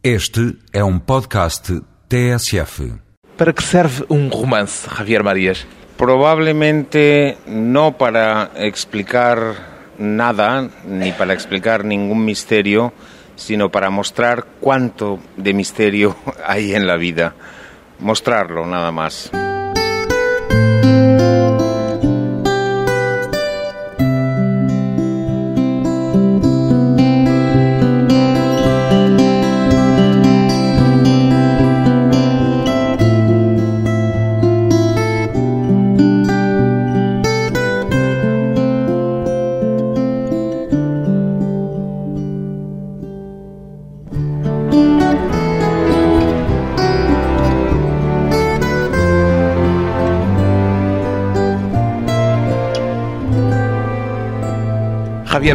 Este é um podcast TSF. Para que serve um romance, Javier Marias? Probablemente no para explicar nada, ni para explicar ningún misterio, sino para mostrar cuánto de misterio hay en la vida. Mostrarlo nada más.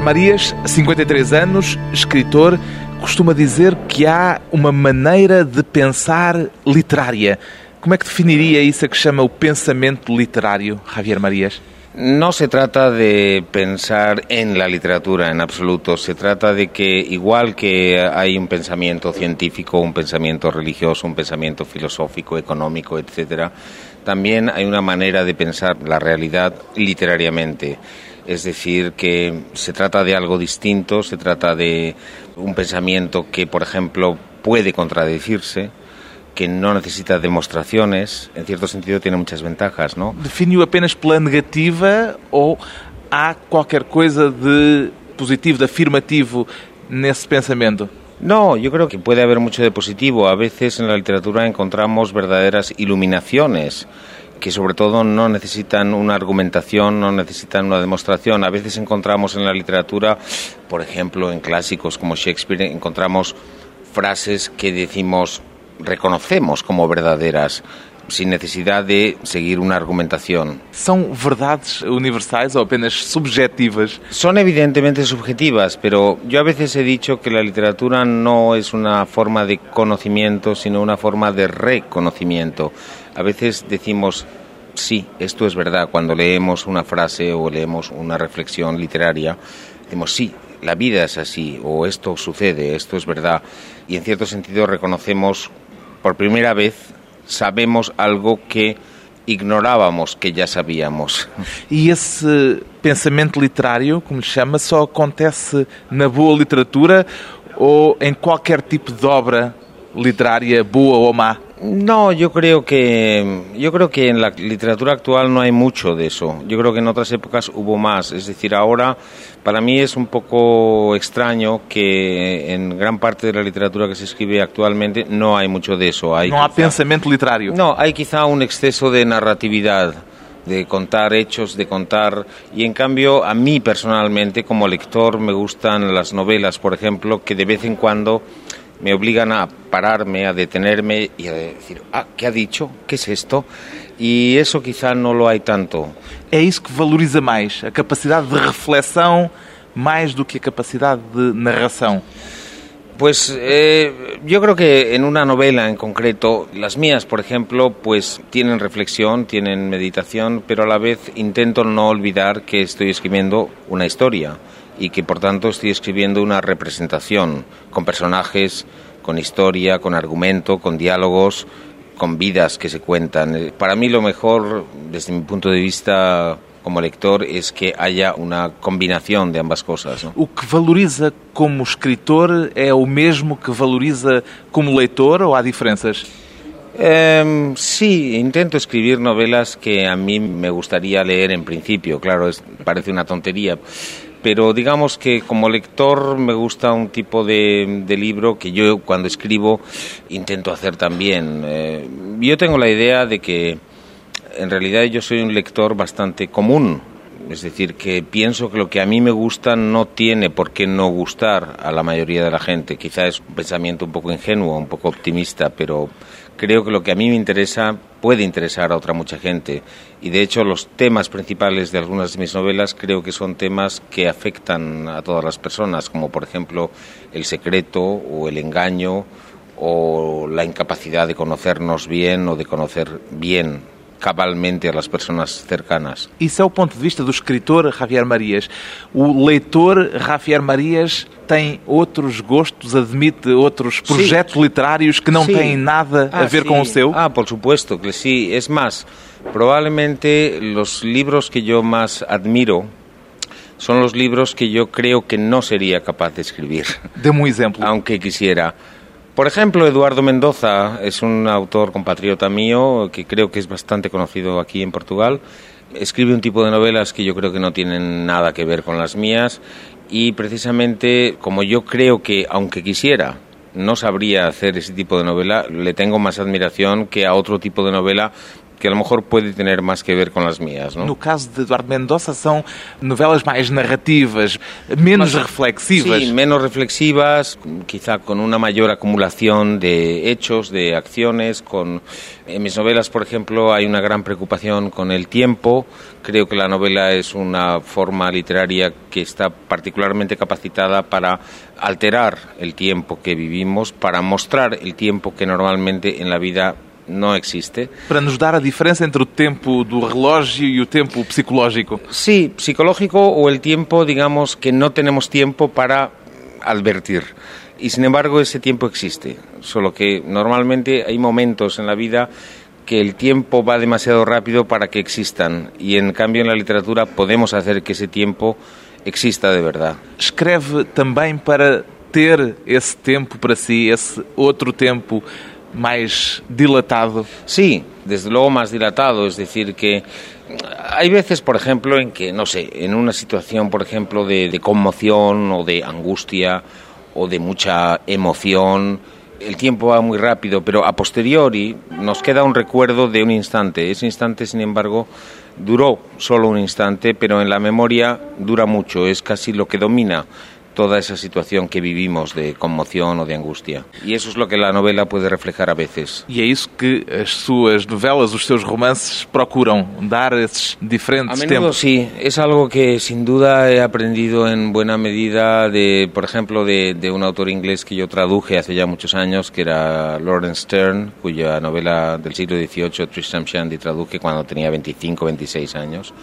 Marias, 53 anos, escritor, costuma dizer que há uma maneira de pensar literária. Como é que definiria isso a que chama o pensamento literário, Javier Marias? No se trata de pensar en la literatura en absoluto, se trata de que igual que hay un pensamiento científico, un pensamiento religioso, un pensamiento filosófico, económico, etcétera, también hay una manera de pensar la realidad literariamente. Es decir, que se trata de algo distinto, se trata de un pensamiento que, por ejemplo, puede contradecirse, que no necesita demostraciones, en cierto sentido tiene muchas ventajas, ¿no? Definiu apenas pela negativa ou há qualquer coisa de positivo, de afirmativo nesse pensamento? No, yo creo que puede haber mucho de positivo. A veces en la literatura encontramos verdaderas iluminaciones que sobre todo no necesitan una argumentación, no necesitan una demostración. A veces encontramos en la literatura, por ejemplo, en clásicos como Shakespeare, encontramos frases que decimos, reconocemos como verdaderas sin necesidad de seguir una argumentación. São verdades universais ou apenas subjetivas? Son evidentemente subjetivas, pero yo a veces he dicho que la literatura no es una forma de conocimiento, sino una forma de reconocimiento. A veces decimos, sí, esto es verdad, cuando leemos una frase o leemos una reflexión literaria, decimos, sí, la vida es así, o esto sucede, esto es verdad, y en cierto sentido reconocemos por primera vez, sabemos algo que ignorábamos que já sabíamos. E esse pensamento literário, como lhe chama, só acontece na boa literatura ou em qualquer tipo de obra literaria, boa ou má? No, yo creo que yo creo que en la literatura actual no hay mucho de eso. Yo creo que en otras épocas hubo más. Es decir, ahora para mí es un poco extraño que en gran parte de la literatura que se escribe actualmente no hay mucho de eso. Hay Não há quizá- pensamento literário. No, hay quizá un exceso de narratividad, de contar hechos, de contar... Y en cambio, a mí personalmente, como lector, me gustan las novelas, por ejemplo, que de vez en cuando me obligan a pararme, a detenerme y a decir, ah, ¿qué ha dicho? ¿Qué es esto? Y eso quizá no lo hay tanto. É isso que valoriza mais, a capacidade de reflexão mais do que a capacidade de narração. Pues eh, yo creo que en una novela en concreto, las mías, por ejemplo, pues tienen reflexión, tienen meditación, pero a la vez intento no olvidar que estoy escribiendo una historia y que por tanto estoy escribiendo una representación con personajes, con historia, con argumento, con diálogos, con vidas que se cuentan. Eh, Para mí lo mejor, desde mi punto de vista como lector, es que haya una combinación de ambas cosas. ¿no? O que valoriza como escritor é o mesmo que valoriza como leitor ou há diferenças? Em, sí, intento escribir novelas que a mí me gustaría leer en principio, claro, es- parece una tontería, pero digamos que como lector me gusta un tipo de, libro que yo cuando escribo intento hacer también. Eh, yo tengo la idea de que en realidad yo soy un lector bastante común, es decir, que pienso que lo que a mí me gusta no tiene por qué no gustar a la mayoría de la gente. Quizá es un pensamiento un poco ingenuo, un poco optimista, pero creo que lo que a mí me interesa puede interesar a otra mucha gente. Y de hecho los temas principales de algunas de mis novelas creo que son temas que afectan a todas las personas, como por ejemplo el secreto o el engaño o la incapacidad de conocernos bien o de conocer bien cabalmente a las personas cercanas. Isso é o ponto de vista do escritor Javier Marias. O leitor Javier Marias tem outros gostos, admite outros projetos literários que não Sí. têm nada a Ah, ver sí. com o seu? Ah, por supuesto que sí. Es más, probablemente los libros que yo más admiro son los libros que yo creo que no sería capaz de escribir, Dê-me um exemplo. aunque quisiera. Por ejemplo, Eduardo Mendoza es un autor compatriota mío que creo que es bastante conocido aquí en Portugal. Escribe un tipo de novelas que yo creo que no tienen nada que ver con las mías y precisamente como yo creo que, aunque quisiera, no sabría hacer ese tipo de novela, le tengo más admiración que a otro tipo de novela que a lo mejor puede tener más que ver con las mías, ¿no? No caso de Eduardo Mendonça, são novelas mais narrativas, menos reflexivas. Sí, menos reflexivas, quizá con una mayor acumulación de hechos, de acciones. Con... En mis novelas, por ejemplo, hay una gran preocupación con el tiempo. Creo que la novela es una forma literaria que está particularmente capacitada para alterar el tiempo que vivimos, para mostrar el tiempo que normalmente en la vida no existe. Para nos dar a diferença entre o tempo do relógio e o tempo psicológico. Sí, psicológico o el tiempo, digamos, que no tenemos tiempo para advertir. Y sin embargo ese tiempo existe, solo que normalmente hay momentos en la vida que el tiempo va demasiado rápido para que existan y en cambio en la literatura podemos hacer que ese tiempo exista de verdad. Escreve também para ter esse tempo para si, esse outro tempo mais dilatado. Sí, desde luego más dilatado, es decir, que hay veces, por ejemplo, en que, no sé, en una situación, por ejemplo, de conmoción o de angustia o de mucha emoción, el tiempo va muy rápido, pero a posteriori nos queda un recuerdo de un instante. Ese instante, sin embargo, duró solo un instante, pero en la memoria dura mucho, es casi lo que domina toda esa situación que vivimos de conmoción o de angustia. Y eso es lo que la novela puede reflejar a veces. E é isso que as suas novelas, os seus romances procuram, dar esses A diferentes menudo tempos. sí, es algo que sin duda he aprendido en buena medida de, por ejemplo, de, de un autor inglés que yo traduje hace ya muchos años, que era Lawrence Stern, cuya novela del siglo XVIII, Tristram Shandy, traduje cuando tenía 25, 26 años,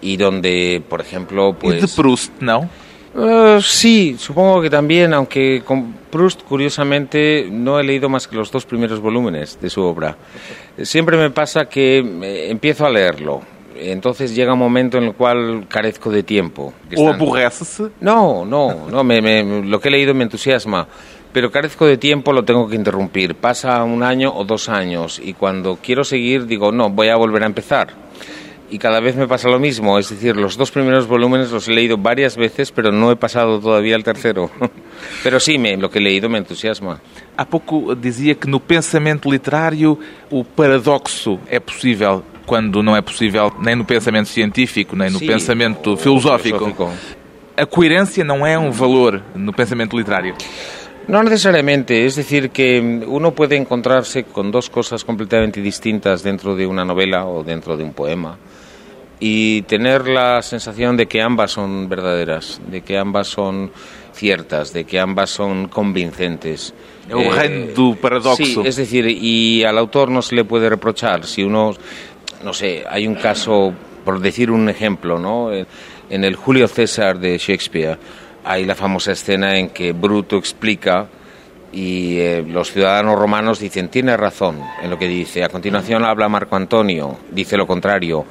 y donde, por ejemplo, E de pues... Proust, não? Eh, sí, supongo que también, aunque con Proust, curiosamente, no he leído más que los dos primeros volúmenes de su obra. Siempre me pasa que eh, empiezo a leerlo, entonces llega un momento en el cual carezco de tiempo. están- aborrece-se, No, no, no, me- me- lo que he leído me entusiasma, pero carezco de tiempo, lo tengo que interrumpir. Pasa un año o dos años y cuando quiero seguir digo, no, voy a volver a empezar. Y cada vez me pasa lo mismo, es decir, los dos primeros volúmenes los he leído varias veces, pero no he pasado todavía al tercero. Pero sí, me, lo que he leído me entusiasma. Há pouco dizia que no pensamento literário o paradoxo é possível, quando não é possível nem no pensamento científico, nem no Sí, pensamento o filosófico. filosófico. A coerência não é um valor no pensamento literário. No necesariamente, es decir, que uno puede encontrarse con dos cosas completamente distintas dentro de una novela o dentro de un poema y tener la sensación de que ambas son verdaderas, de que ambas son ciertas, de que ambas son convincentes. Do paradoxo. Sí, es decir, y al autor no se le puede reprochar si uno, no sé, hay un caso, por decir un ejemplo, ¿no? En- En el Julio César de Shakespeare hay la famosa escena en que Bruto explica y eh, los ciudadanos romanos dicen, tiene razón en lo que dice. A continuación habla Marco Antonio, dice lo contrario.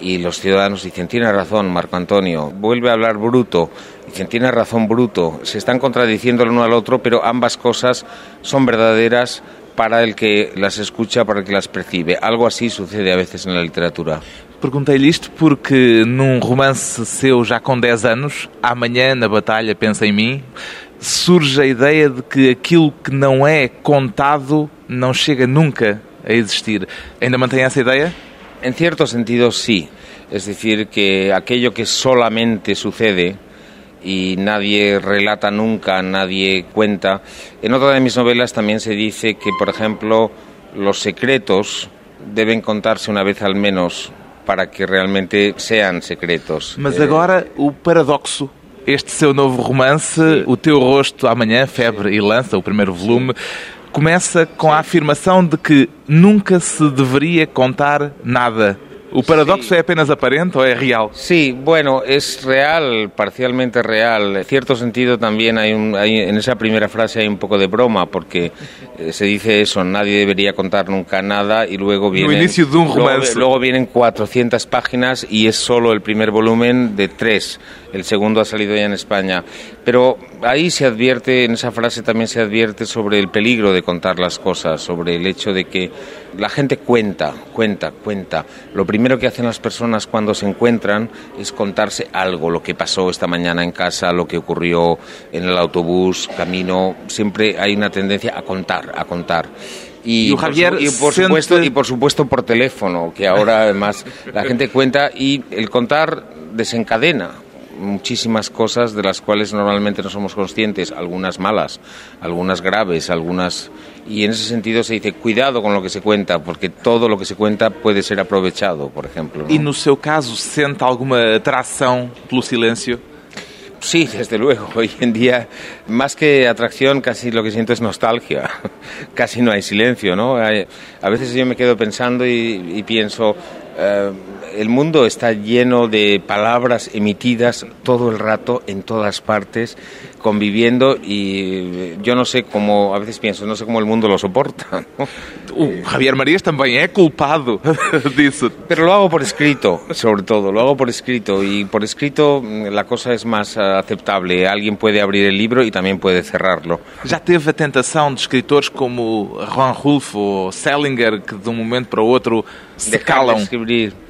Y los ciudadanos dicen, tiene razón Marco Antonio. Vuelve a hablar Bruto, dicen, tiene razón Bruto. Se están contradiciendo el uno al otro, pero ambas cosas son verdaderas para el que las escucha, para el que las percibe. Algo así sucede a veces en la literatura. Perguntei-lhe isto porque num romance seu já com 10 anos, Amanhã na Batalha Pensa em Mim, surge a ideia de que aquilo que não é contado não chega nunca a existir. Ainda mantém essa ideia? En cierto sentido sí, es decir, que aquello que solamente sucede y nadie relata nunca, nadie cuenta. En otra de mis novelas también se dice que, por ejemplo, los secretos deben contarse una vez al menos para que realmente sean secretos. Mas Eh, agora o paradoxo. Este seu novo romance, O Teu Rosto Amanhã, Febre e Lança, o primeiro volume, começa com a afirmação de que nunca se deveria contar nada. ¿El paradoxo es apenas aparente o es real? Sí, bueno, es real, parcialmente real. En cierto sentido también hay, un, en esa primera frase hay un poco de broma, porque eh, se dice eso, nadie debería contar nunca nada y luego viene... inicio de un romance. Luego, luego, vienen 400 páginas y es solo el primer volumen de tres. El segundo ha salido ya en España. Pero ahí se advierte, en esa frase también se advierte sobre el peligro de contar las cosas, sobre el hecho de que la gente cuenta, cuenta, cuenta. Lo primero que hacen las personas cuando se encuentran es contarse algo, lo que pasó esta mañana en casa, lo que ocurrió en el autobús, camino. Siempre hay una tendencia a contar, a contar. Y, Javier, y, por supuesto, y por supuesto por teléfono, que ahora además la gente cuenta y el contar desencadena muchísimas cosas de las cuales normalmente no somos conscientes, algunas malas, algunas graves, algunas... Y en ese sentido se dice, cuidado con lo que se cuenta, porque todo lo que se cuenta puede ser aprovechado, por ejemplo. ¿Y no seu caso siente alguna atracción pelo silencio? Sí, desde luego. Hoy en día, más que atracción, casi lo que siento es nostalgia. Casi no hay silencio, ¿no? A veces yo me quedo pensando y, pienso, eh, el mundo está lleno de palabras emitidas todo el rato, en todas partes, conviviendo y yo no sé cómo, a veces pienso, no sé cómo el mundo lo soporta. Uh, Javier Marías también es culpado eso. Pero lo hago por escrito, sobre todo, lo hago por escrito y por escrito mm, la cosa es más ah, aceptable. Alguien puede abrir el libro y también puede cerrarlo. ¿Ya teve a tentación de escritores como Juan Rulfo o Selinger que de un momento para otro se calam? De escribir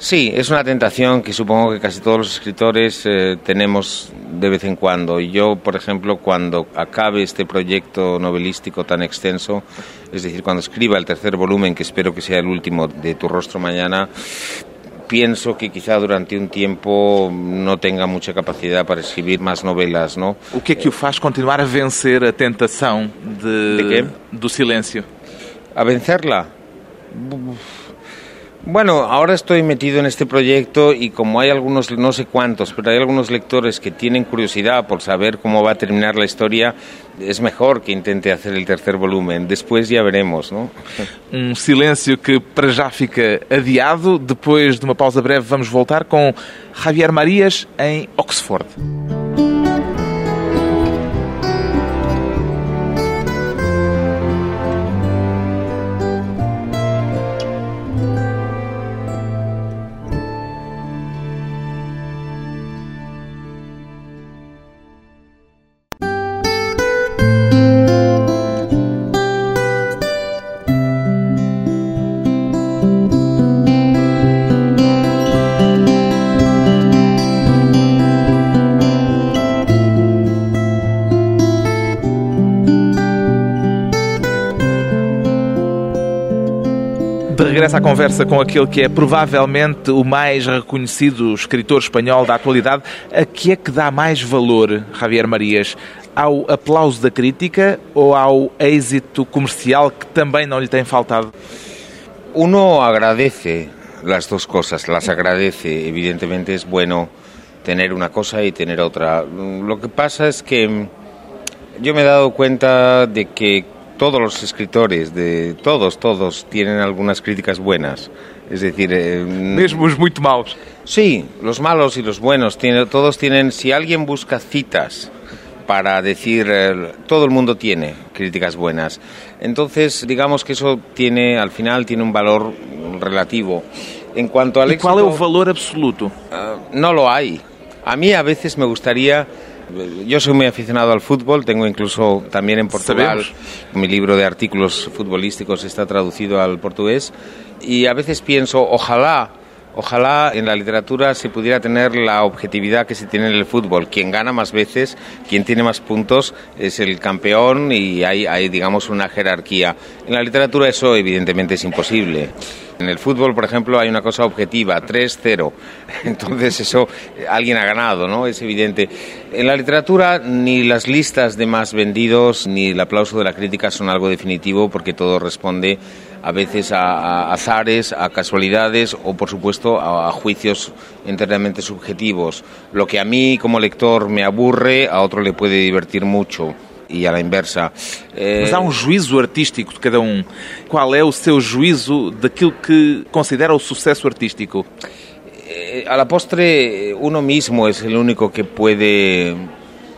Sí, es una tentación que supongo que casi todos los escritores eh, tenemos de vez en cuando. Yo, por ejemplo, cuando acabe este proyecto novelístico tan extenso, es decir, cuando escriba el tercer volumen, que espero que sea el último de Tu rostro mañana, pienso que quizá durante un tiempo no tenga mucha capacidad para escribir más novelas, ¿no? O que é que o faz continuar a vencer a tentação de, de do silêncio? A vencerla? Bueno, ahora estoy metido en este proyecto y como hay algunos, no sé cuántos, pero hay algunos lectores que tienen curiosidad por saber cómo va a terminar la historia, es mejor que intente hacer el tercer volumen. Después ya veremos, ¿no? Um silêncio que para já fica adiado. Depois de uma pausa breve vamos voltar com Javier Marias em Oxford. Regressa à conversa com aquele que é provavelmente o mais reconhecido escritor espanhol da atualidade. A que é que dá mais valor, Javier Marias? Ao aplauso da crítica ou ao êxito comercial que também não lhe tem faltado? Uno agradece las dos cosas, las agradece. Evidentemente es bueno tener una cosa y tener otra. Lo que pasa es que yo me he dado cuenta de que todos los escritores, de todos, todos, tienen algunas críticas buenas. Es decir... Eh, muy malos. Sí, los malos y los buenos, tiene, todos tienen... Si alguien busca citas para decir... Eh, todo el mundo tiene críticas buenas. Entonces, digamos que eso tiene, al final, tiene un valor relativo. En cuanto al ¿Y cuál es el valor absoluto? Uh, no lo hay. A mí a veces me gustaría yo soy muy aficionado al fútbol, tengo incluso también en Portugal mi libro de artículos futbolísticos está traducido al portugués y a veces pienso, ojalá Ojalá en la literatura se pudiera tener la objetividad que se tiene en el fútbol. Quien gana más veces, quien tiene más puntos es el campeón y hay, digamos, una jerarquía. En la literatura eso evidentemente es imposible. En el fútbol, por ejemplo, hay una cosa objetiva, 3-0. Entonces eso alguien ha ganado, ¿no? Es evidente. En la literatura ni las listas de más vendidos ni el aplauso de la crítica son algo definitivo porque todo responde a veces a, azares, a casualidades o, por supuesto, a, juicios enteramente subjetivos. Lo que a mí como lector me aburre, a otro le puede divertir mucho. e a la inversa. Eh... Mas há um juízo artístico de cada um. Qual é o seu juízo daquilo que considera o sucesso artístico? Eh, a la postre, uno mismo es el único que puede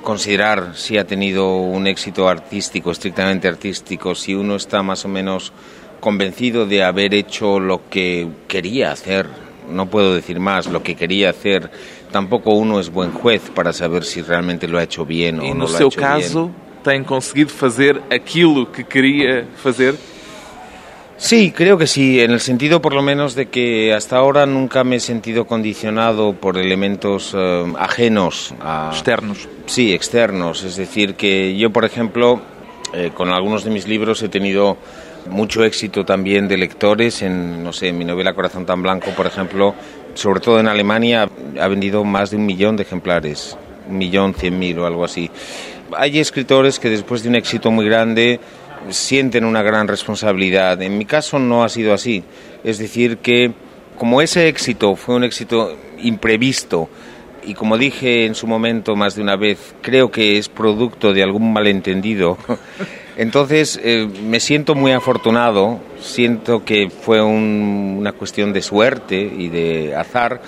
considerar si ha tenido un éxito artístico, estrictamente artístico, si uno está más o menos convencido de haber hecho lo que quería hacer, no puedo decir más, lo que quería hacer, tampoco uno es buen juez para saber si realmente lo ha hecho bien o no lo ha hecho caso, bien. tem conseguido fazer aquilo que quería fazer? Sí, creo que sí, en el sentido por lo menos de que hasta ahora nunca me he sentido condicionado por elementos uh, ajenos a... Externos. Sí, externos. Es decir, que yo, por ejemplo, eh, con algunos de mis libros he tenido mucho éxito también de lectores. En, no sé, mi novela Corazón tan Blanco, por ejemplo, sobre todo en Alemania, ha vendido más de un millón de ejemplares, un millón cien mil o algo así. Hay escritores que después de un éxito muy grande sienten una gran responsabilidad. En mi caso no ha sido así. Es decir, que como ese éxito fue un éxito imprevisto, y como dije en su momento más de una vez, creo que es producto de algún malentendido. Entonces eh, me siento muy afortunado, siento que fue una cuestión de suerte y de azar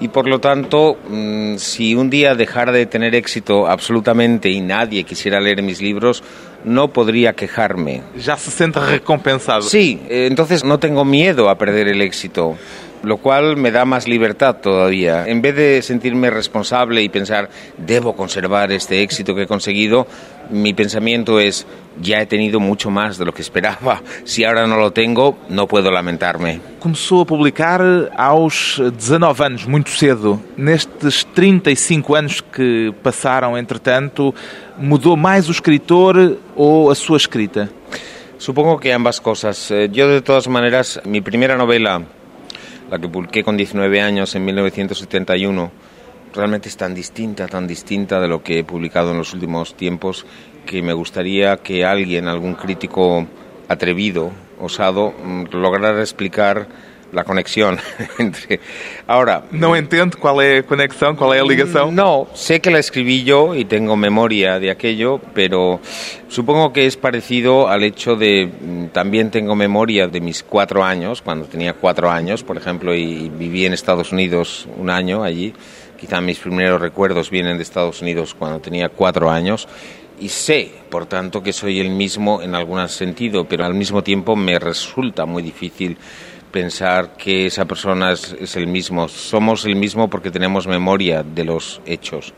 y por lo tanto mm, si un día dejara de tener éxito absolutamente y nadie quisiera leer mis libros, no podría quejarme. Ya se siente recompensado. Sí, eh, entonces no tengo miedo a perder el éxito lo cual me da más libertad todavía. En vez de sentirme responsable y pensar, debo conservar este éxito que he conseguido, mi pensamiento es, ya he tenido mucho más de lo que esperaba. Si ahora no lo tengo, no puedo lamentarme. Começou a publicar aos 19 anos, muito cedo. Nestes 35 anos que passaram, entretanto, mudou mais o escritor ou a sua escrita? Supongo que ambas cosas. Eh, yo, de todas maneras, mi primera novela la que publiqué con 19 años en 1971, realmente es tan distinta, tan distinta de lo que he publicado en los últimos tiempos, que me gustaría que alguien, algún crítico atrevido, osado, mm, lograra explicar la conexión entre... Ahora... No entiendo cuál es la conexión, cuál es la ligación. No, sé que la escribí yo y tengo memoria de aquello, pero supongo que es parecido al hecho de... Mm, también tengo memoria de mis cuatro años, cuando tenía cuatro años, por ejemplo, y viví en Estados Unidos un año allí. Quizá mis primeros recuerdos vienen de Estados Unidos cuando tenía cuatro años y sé, por tanto, que soy el mismo en algún sentido, pero al mismo tiempo me resulta muy difícil pensar que esa persona es, el mismo. Somos el mismo porque tenemos memoria de los hechos,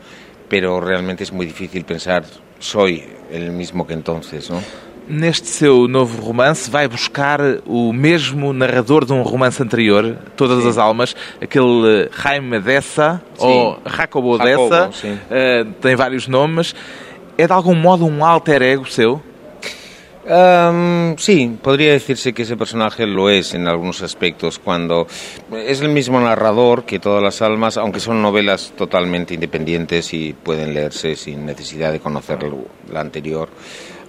pero realmente es muy difícil pensar soy el mismo que entonces, ¿no? Neste seu novo romance vai buscar o mesmo narrador de um romance anterior, Todas sim. as Almas, aquele eh, Jaime Dessa ou Jacobo Dessa, uh, tem vários nomes. É de algum modo um alter ego seu? Sí, podría decirse que ese personaje lo es en algunos aspectos, cuando es el mismo narrador que todas las almas, aunque son novelas totalmente independientes y pueden leerse sin necesidad de conocer la anterior.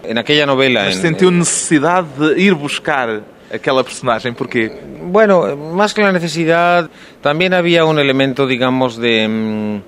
En aquella novela... Mas sentiu necesidad de ir buscar aquella personaje, ¿por qué? Bueno, más que la necesidad, también había un elemento, digamos, de...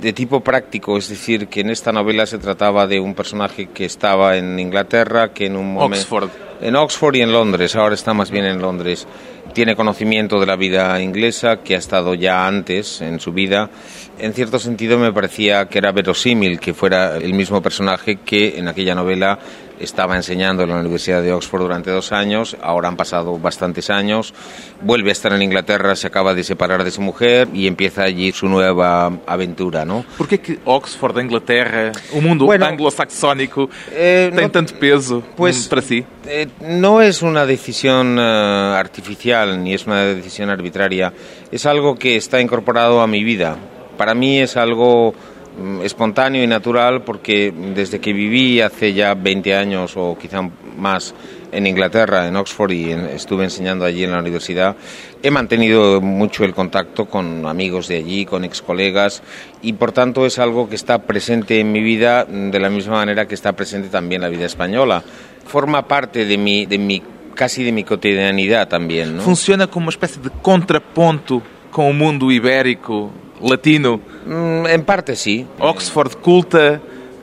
De tipo práctico, es decir, que en esta novela se trataba de un personaje que estaba en Inglaterra, que en un momento... Oxford. En Oxford y en Londres, ahora está más bien en Londres. Tiene conocimiento de la vida inglesa, que ha estado ya antes en su vida. En cierto sentido me parecía que era verosímil que fuera el mismo personaje que en aquella novela estaba enseñando en la Universidad de Oxford durante dos años, ahora han pasado bastantes años, vuelve a estar en Inglaterra, se acaba de separar de su mujer y empieza allí su nueva aventura, ¿no? ¿Por qué que Oxford, Inglaterra, un mundo bueno, anglo-saxónico, eh, no, tanto peso pues, para sí? Eh, no es una decisión uh, artificial ni es una decisión arbitraria, es algo que está incorporado a mi vida. Para mí es algo Mm, espontáneo y natural porque desde que viví hace ya 20 años o quizá más en Inglaterra, en Oxford, y estuve enseñando allí en la universidad, he mantenido mucho el contacto con amigos de allí, con ex colegas, y por tanto es algo que está presente en mi vida de la misma manera que está presente también la vida española. Forma parte de mi, de mi casi de mi cotidianidad también. Funciona como una especie de contrapunto con el mundo ibérico latino? Mm, en parte sí. Oxford culta,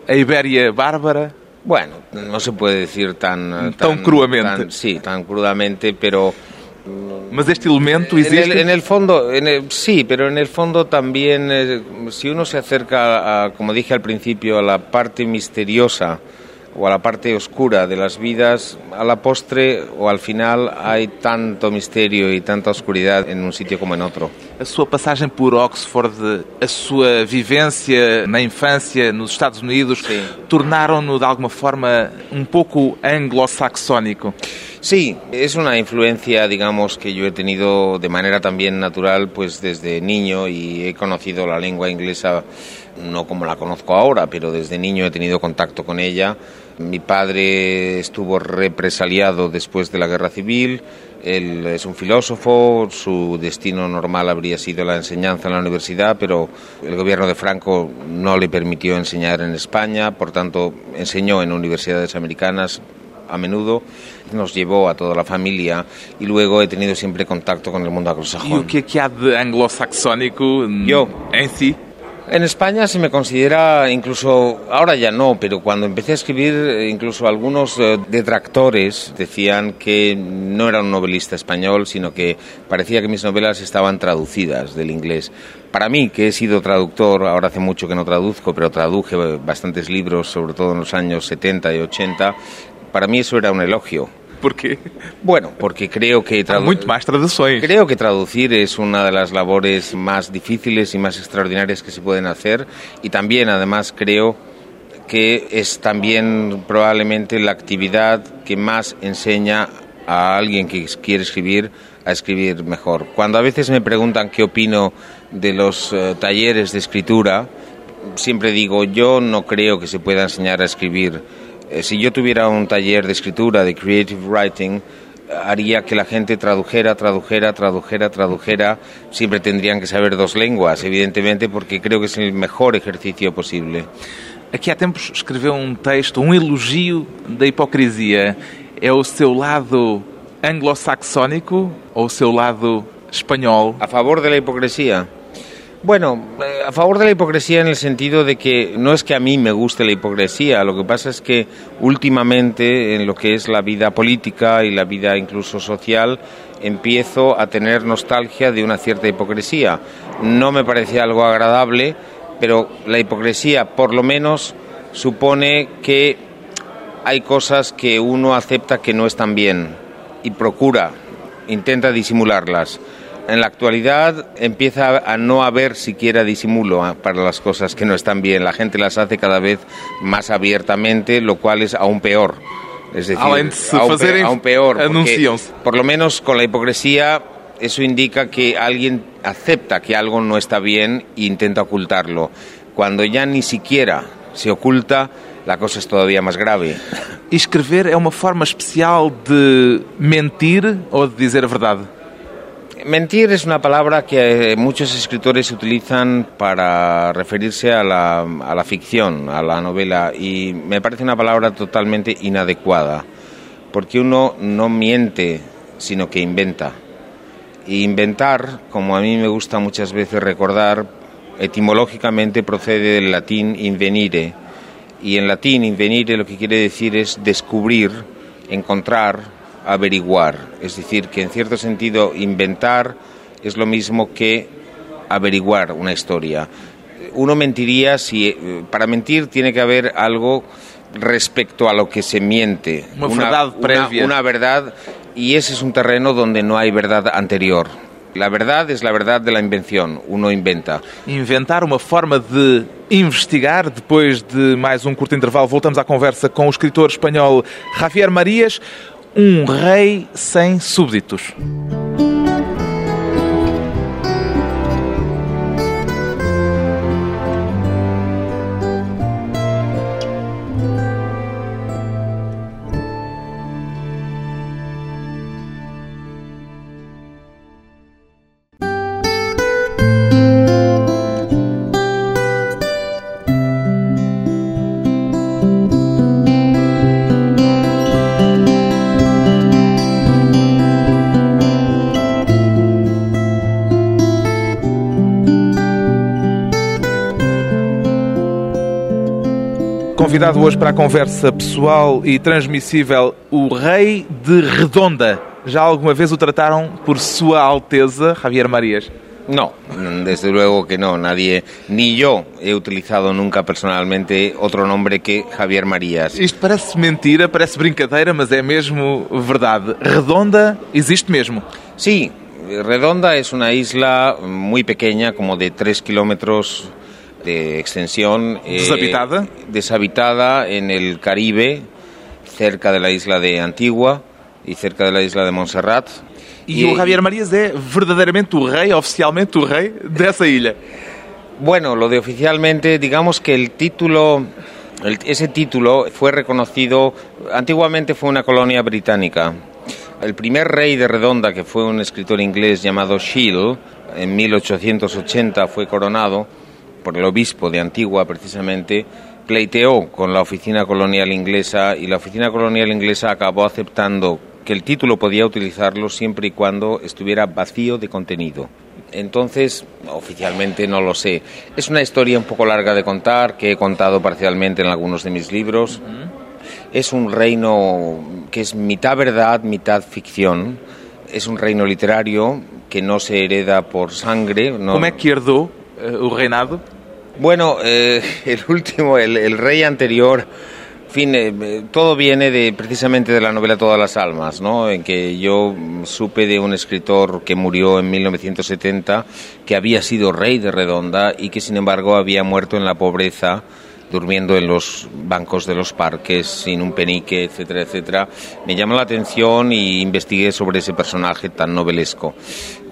a Ibéria bárbara. Bueno, no se puede decir tan... Tan cruamente. tan- sí, tan crudamente, pero... Mas este elemento En existe. el, en el fondo, en el- sí, pero en el fondo también, eh, si uno se acerca, a, como dije al principio, a la parte misteriosa o a la parte oscura de las vidas, a la postre o al final hay tanto misterio y tanta oscuridad en un sitio como en otro. A sua passagem por Oxford, a sua vivência na infância nos Estados Unidos, tornaram-no de alguma forma um pouco anglo-saxónico. Sí, es una influencia, digamos, que yo he tenido de manera también natural, pues desde niño y he conocido la lengua inglesa, no como la conozco ahora, pero desde niño he tenido contacto con ella. Mi padre estuvo represaliado después de la guerra civil, él es un filósofo, su destino normal habría sido la enseñanza en la universidad, pero el gobierno de Franco no le permitió enseñar en España, por tanto enseñó en universidades americanas a menudo, nos llevó a toda la familia y luego he tenido siempre contacto con el mundo anglosajón. que é que há de anglo-saxónico n- Eu. em si? En España se me considera incluso, ahora ya no, pero cuando empecé a escribir, eh, incluso algunos eh, detractores decían que no era un novelista español, sino que parecía que mis novelas estaban traducidas del inglés. Para mí, que he sido traductor, ahora hace mucho que no traduzco, pero traduje bastantes libros, sobre todo en los años 70 y 80, para mí eso era un elogio. Porque Bueno, porque creo que há tradu- muito mais traduções. Creo que traducir es una de las labores más difíciles y más extraordinarias que se pueden hacer y también además creo que es también probablemente la actividad que más enseña a alguien que quiere escribir a escribir mejor. Cuando a veces me preguntan qué opino de los eh, talleres de escritura, siempre digo, yo no creo que se pueda enseñar a escribir. Eh, si yo tuviera un taller de escritura, de creative writing, haría que la gente tradujera, tradujera, tradujera, tradujera. Siempre tendrían que saber dos lenguas, evidentemente, porque creo que es el mejor ejercicio posible. Aqui há tempos escreveu um texto, um elogio da hipocrisia. É o seu lado anglo-saxónico ou o seu lado espanhol? ¿A favor de la hipocresía? Bueno, eh, a favor de la hipocresía en el sentido de que no es que a mí me guste la hipocresía, lo que pasa es que últimamente en lo que es la vida política y la vida incluso social empiezo a tener nostalgia de una cierta hipocresía. No me parece algo agradable, pero la hipocresía por lo menos supone que hay cosas que uno acepta que no están bien y procura, intenta disimularlas. En la actualidad empieza a no haber siquiera disimulo ah, para las cosas que no están bien. La gente las hace cada vez más abiertamente, lo cual es aún peor. Es decir, se aún, pe- aún peor. porque. Por lo menos con la hipocresía, eso indica que alguien acepta que algo no está bien e intenta ocultarlo. Cuando ya ni siquiera se oculta, la cosa es todavía más grave. Escrever é uma forma especial de mentir ou de dizer a verdade? Mentir es una palabra que eh, muchos escritores utilizan para referirse a la, a la ficción, a la novela, y me parece una palabra totalmente inadecuada, porque uno no miente, sino que inventa. Y inventar, como a mí me gusta muchas veces recordar, etimológicamente procede del latín invenire, y en latín invenire lo que quiere decir es descubrir, encontrar, averiguar. Es decir, que en cierto sentido inventar es lo mismo que averiguar una historia. Uno mentiría si eh, para mentir tiene que haber algo respecto a lo que se miente. Una verdad previa. Una, verdad y ese es un terreno donde no hay verdad anterior. La verdad es la verdad de la invención. Uno inventa. Inventar uma forma de investigar. Depois de mais um curto intervalo, voltamos à conversa com o escritor espanhol Javier Marias, um rei sem súbditos. Convidado hoje para a conversa pessoal e transmissível, o Rei de Redonda. Já alguma vez o trataram por Sua Alteza, Javier Marias? No, desde luego que no. Nadie, ni yo he utilizado nunca personalmente otro nombre que Javier Marías. Isto parece mentira, parece brincadeira, mas é mesmo verdade. Redonda existe mesmo. Sí, Redonda es una isla muy pequeña, como de 3 kilómetros de extensión. eh, Deshabitada. deshabitada en el Caribe, cerca de la isla de Antigua y cerca de la isla de Montserrat. O Javier Marias é verdadeiramente o rei, oficialmente o rei dessa ilha. Bueno, lo de oficialmente, digamos que el título, el- ese título fue reconocido, antiguamente fue una colonia británica. El primer rey de Redonda, que fue un escritor inglés llamado Shield, en 1880 fue coronado por el obispo de Antigua precisamente, pleiteó con la oficina colonial inglesa y la oficina colonial inglesa acabó aceptando que el título podía utilizarlo siempre y cuando estuviera vacío de contenido. Entonces, oficialmente no lo sé. Es una historia un poco larga de contar, que he contado parcialmente en algunos de mis libros. Es un reino que es mitad verdad, mitad ficción. Es un reino literario que no se hereda por sangre. No, Como é que herdou eh, o reinado? Bueno, eh, el último, el, rey anterior, fin, eh, eh, todo viene de precisamente de la novela Todas las almas, ¿no? En que yo supe de un escritor que murió en 1970 que había sido rey de Redonda y que sin embargo había muerto en la pobreza durmiendo en los bancos de los parques sin un penique, etcétera, etcétera. Me llamó la atención y investigué sobre ese personaje tan novelesco.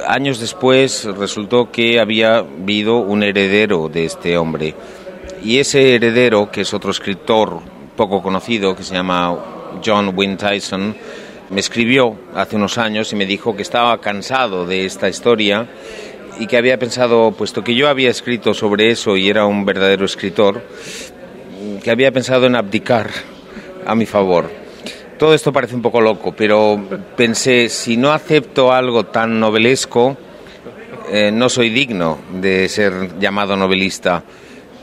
Años después resultó que había habido un heredero de este hombre. Y ese heredero, que es otro escritor poco conocido, que se llama John Wynne Tyson, me escribió hace unos años y me dijo que estaba cansado de esta historia y que había pensado, puesto que yo había escrito sobre eso y era un verdadero escritor, que había pensado en abdicar a mi favor. Todo esto parece un poco loco, pero pensé, si no acepto algo tan novelesco, eh, no soy digno de ser llamado novelista.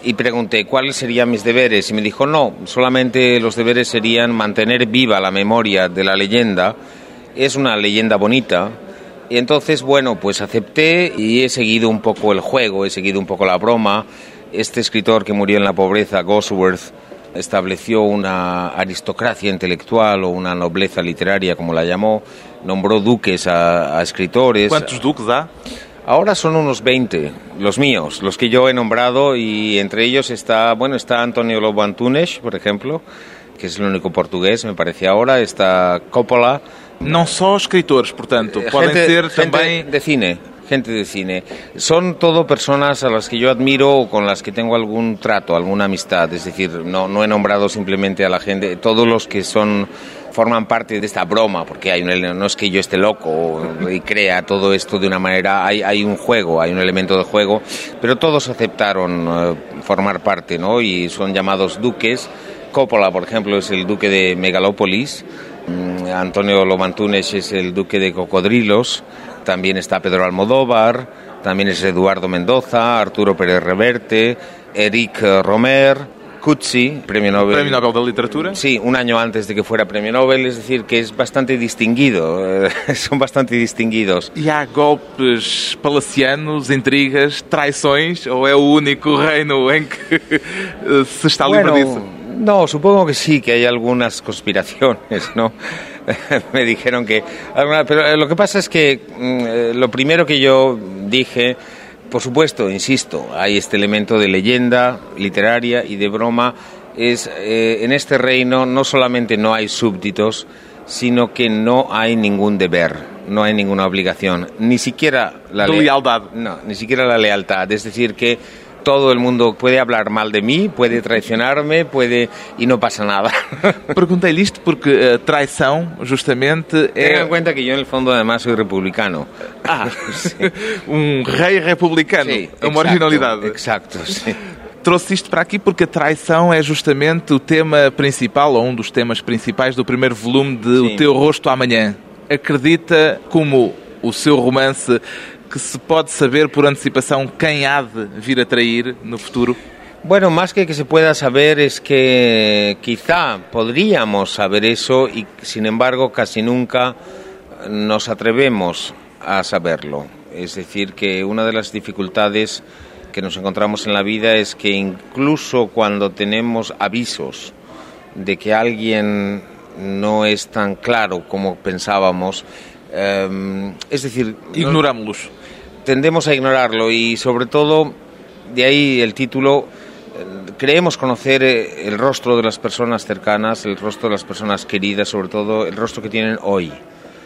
Y pregunté cuáles serían mis deberes y me dijo no, solamente los deberes serían mantener viva la memoria de la leyenda. Es una leyenda bonita. Y entonces, bueno, pues acepté y he seguido un poco el juego, he seguido un poco la broma. Este escritor que murió en la pobreza, Gosworth, estableció una aristocracia intelectual o una nobleza literaria, como la llamó, nombró duques a, a escritores. Quantos duques há? Ahora son unos 20, los míos, los que yo he nombrado y entre ellos está, bueno, está Antonio Lobo Antunes, por ejemplo, que es el único portugués, me parece ahora, está Coppola. Não só escritores, portanto, podem gente, ser gente também de cine, gente de cine. Son todo personas a las que yo admiro o con las que tengo algún trato, alguna amistad, es decir, no, no he nombrado simplemente a la gente, todos los que son forman parte de esta broma, porque hay un, no es que yo esté loco y crea todo esto de una manera, hay, hay un juego, hay un elemento de juego, pero todos aceptaron eh, formar parte, ¿no? Y son llamados duques. Coppola, por ejemplo, es el duque de Megalópolis, Antonio Lomantunes es el duque de Cocodrilos, también está Pedro Almodóvar, también es Eduardo Mendoza, Arturo Pérez Reverte, Eric eh, Romer, Cuzzi, premio Nobel. Prémio Nobel da Literatura. Sí, un año antes de que fuera premio Nobel, es decir, que es bastante distinguido, eh, son bastante distinguidos. E há golpes palacianos, intrigas, traições, ou é o único reino em que se está livre disso? No, supongo que sí, que hay algunas conspiraciones, ¿no? Me dijeron que... Pero eh, lo que pasa es que mm, eh, lo primero que yo dije, por supuesto, insisto, hay este elemento de leyenda literaria y de broma, es eh, en este reino no solamente no hay súbditos, sino que no hay ningún deber, no hay ninguna obligación, ni siquiera la De le- lealdad. no, ni siquiera la lealtad. Es decir, que todo el mundo puede hablar mal de mí, puede traicionarme, puede y no pasa nada. Perguntei-lhe isto porque a traição, justamente, Tengan en é cuenta que en el fondo además soy republicano. ah, um rei republicano. Sí, é uma exacto, originalidade. Exacto, sí. Trouxe isto para aqui porque a traição é justamente o tema principal, ou um dos temas principais do primeiro volume de O Sim. Teu Rosto Amanhã. Acredita, como o seu romance, que se pode saber por antecipação quem há de vir a trair no futuro? Bueno, más que que se pueda saber es que quizá podríamos saber eso y sin embargo casi nunca nos atrevemos a saberlo. Es decir, que una de las dificultades que nos encontramos en la vida es que incluso cuando tenemos avisos de que alguien no es tan claro como pensábamos, eh, es decir... Ignorámoslos. Tendemos a ignorarlo y sobre todo, de ahí el título, eh, creemos conocer eh, el rostro de las personas cercanas, el rostro de las personas queridas, sobre todo el rostro que tienen hoy,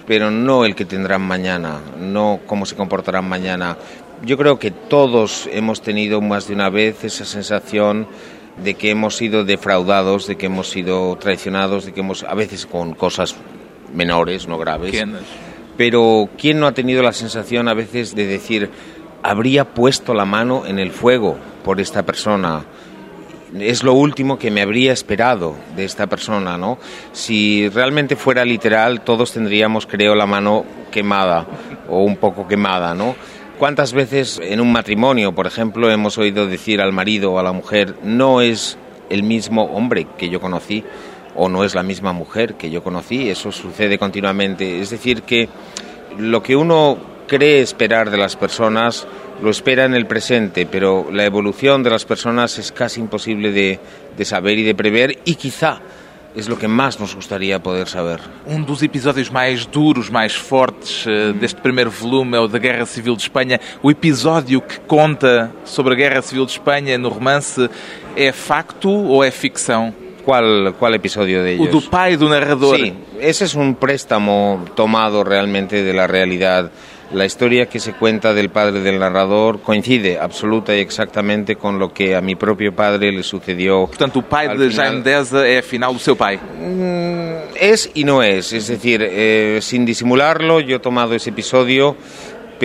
pero no el que tendrán mañana, no cómo se comportarán mañana. Yo creo que todos hemos tenido más de una vez esa sensación de que hemos sido defraudados, de que hemos sido traicionados, de que hemos, a veces con cosas menores, no graves. Pero ¿quién no ha tenido la sensación a veces de decir, habría puesto la mano en el fuego por esta persona? Es lo último que me habría esperado de esta persona, ¿no? Si realmente fuera literal, todos tendríamos, creo, la mano quemada o un poco quemada, ¿no? ¿Cuántas veces en un matrimonio, por ejemplo, hemos oído decir al marido o a la mujer, no es el mismo hombre que yo conocí o no es la misma mujer que yo conocí? Eso sucede continuamente. Es decir, que lo que uno cree esperar de las personas lo espera en el presente, pero la evolución de las personas es casi imposible de, saber y de prever y quizá es lo que más nos gustaría poder saber. Um dos episódios mais duros, mais fortes eh, deste primeiro volume é o da Guerra Civil de Espanha. O episódio que conta sobre a Guerra Civil de Espanha no romance é facto ou é ficção? ¿Cuál, cuál episodio de ellos? Sí, ese es un préstamo tomado realmente de la realidad. La historia que se cuenta del padre del narrador coincide absoluta y exactamente con lo que a mi propio padre le sucedió. Portanto, o pai de Jaime Deza é afinal o seu pai. Mm, Es y no es, es decir, eh, sin disimularlo, yo he tomado ese episodio,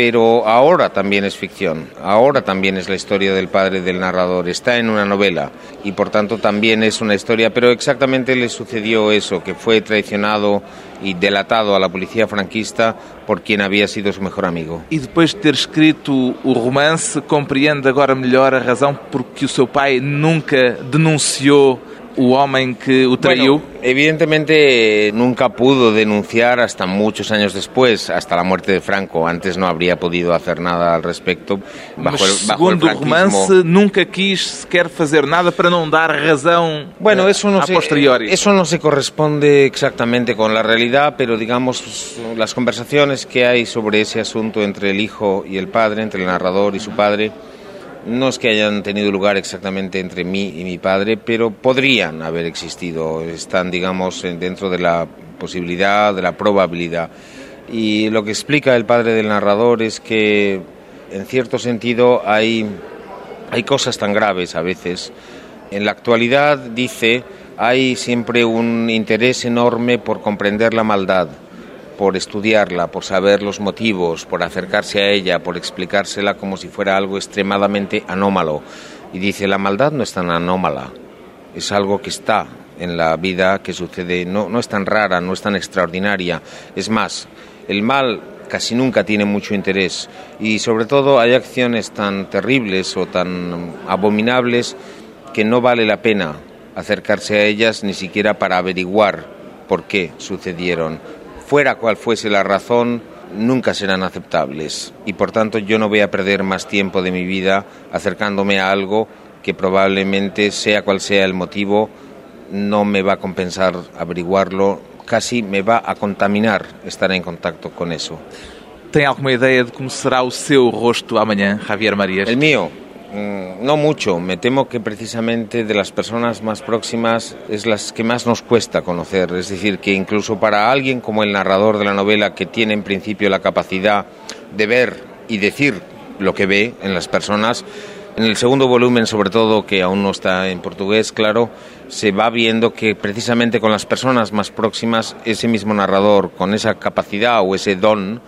pero ahora también es ficción, ahora también es la historia del padre del narrador, está en una novela y por tanto también es una historia, pero exactamente le sucedió eso, que fue traicionado y delatado a la policía franquista por quien había sido su mejor amigo. E depois de ter escrito o romance, compreende agora melhor a razão porque o seu pai nunca denunciou o homem que o traiu. Bueno, evidentemente nunca pudo denunciar hasta muchos años después, hasta la muerte de Franco. Antes no habría podido hacer nada al respecto bajo mas el, bajo el segundo franquismo. romance, nunca quis sequer fazer nada para não dar razão Bueno, eh, eso no, a se, posteriori. eso no se corresponde exactamente con la realidad, pero digamos las conversaciones que hay sobre ese asunto entre el hijo y el padre, entre el narrador y su padre, no es que hayan tenido lugar exactamente entre mí y mi padre, pero podrían haber existido, están digamos en- dentro de la posibilidad, de la probabilidad. Y lo que explica el padre del narrador es que en cierto sentido hay hay cosas tan graves a veces. En la actualidad, dice, hay siempre un interés enorme por comprender la maldad, por estudiarla, por saber los motivos, por acercarse a ella, por explicársela como si fuera algo extremadamente anómalo. Y dice, la maldad no es tan anómala, es algo que está en la vida, que sucede, no, no es tan rara, no es tan extraordinaria. Es más, el mal casi nunca tiene mucho interés y sobre todo hay acciones tan terribles o tan abominables que no vale la pena acercarse a ellas ni siquiera para averiguar por qué sucedieron. Fuera cual fuese la razón, nunca serán aceptables y por tanto yo no voy a perder más tiempo de mi vida acercándome a algo que probablemente, sea cual sea el motivo, no me va a compensar averiguarlo, casi me va a contaminar estar en contacto con eso. Tem alguma ideia de como será o seu rosto amanhã, Javier Marias? El mío, no mucho. Me temo que precisamente de las personas más próximas es las que más nos cuesta conocer. Es decir, que incluso para alguien como el narrador de la novela, que tiene en principio la capacidad de ver y decir lo que ve en las personas, en el segundo volumen, sobre todo, que aún no está en portugués, claro, se va viendo que precisamente con las personas más próximas, ese mismo narrador, con esa capacidad o ese don,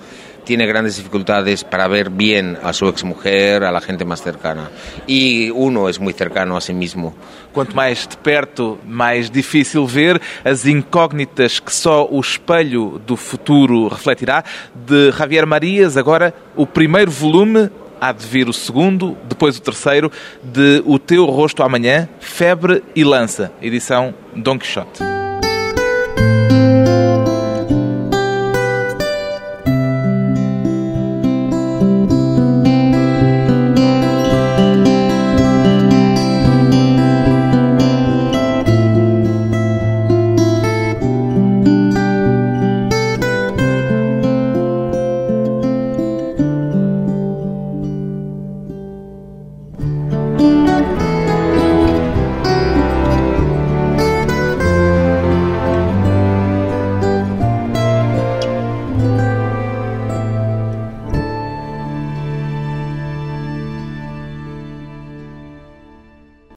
tiene grandes dificultades para ver bien a su exmujer, a la gente más cercana. Y uno es muy cercano a sí mismo. Quanto mais de perto, mais difícil ver as incógnitas que só o espelho do futuro refletirá. De Javier Marias, agora o primeiro volume há de vir o segundo, depois o terceiro, de O Teu Rosto Amanhã, Febre e Lança, edição Dom Quixote.